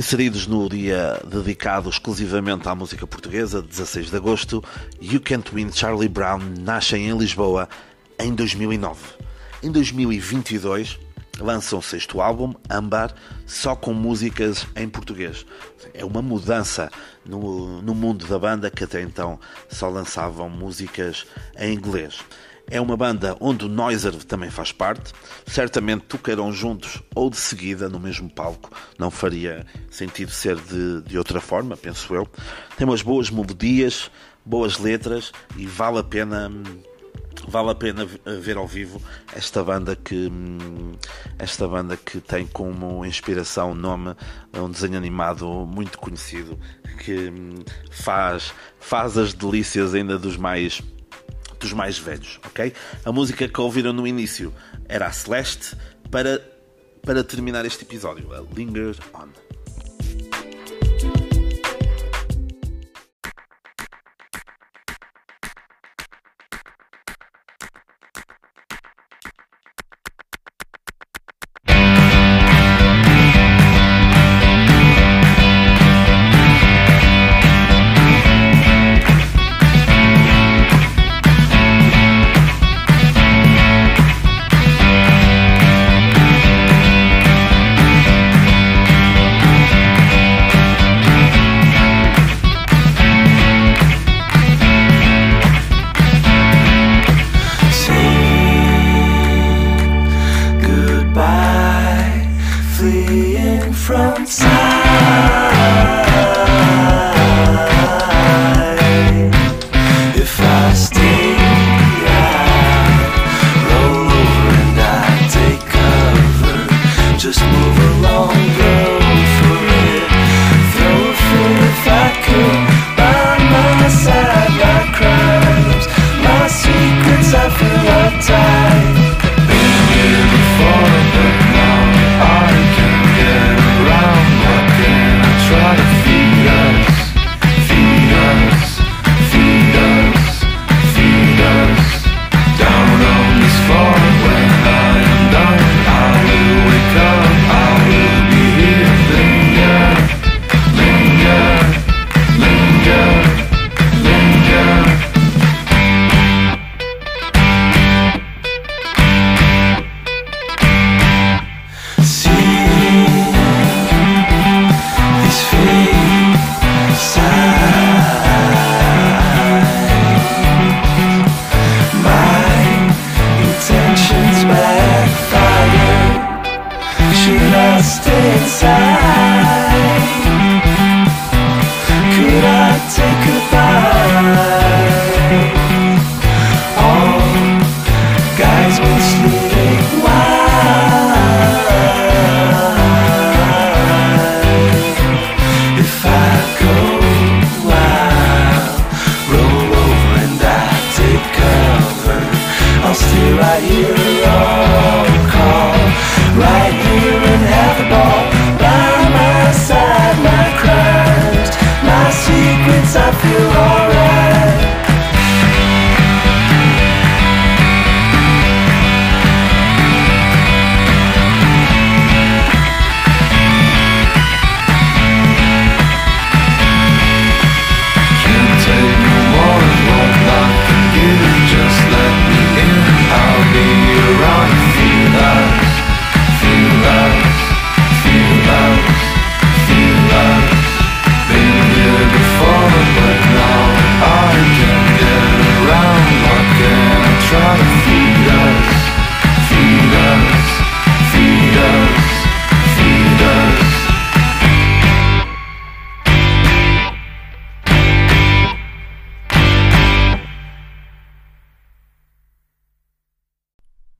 Inseridos no dia dedicado exclusivamente à música portuguesa, 16 de agosto, You Can't Win Charlie Brown nascem em Lisboa em 2009. Em 2022 lançam o sexto álbum, Ambar, só com músicas em português. É uma mudança no, no mundo da banda que até então só lançavam músicas em inglês. É uma banda onde o Noiser também faz parte. Certamente tocarão juntos ou de seguida no mesmo palco. Não faria sentido ser de, de outra forma, penso eu. Tem umas boas melodias, boas letras e vale a pena vale a pena ver ao vivo esta banda que hum, esta banda que tem como inspiração nome um desenho animado muito conhecido que hum, faz faz as delícias ainda dos mais dos mais velhos, ok? A música que ouviram no início era a Celeste para para terminar este episódio, a Linger On. From sight. If I stay. I roll over and I take cover. Just move along, girl.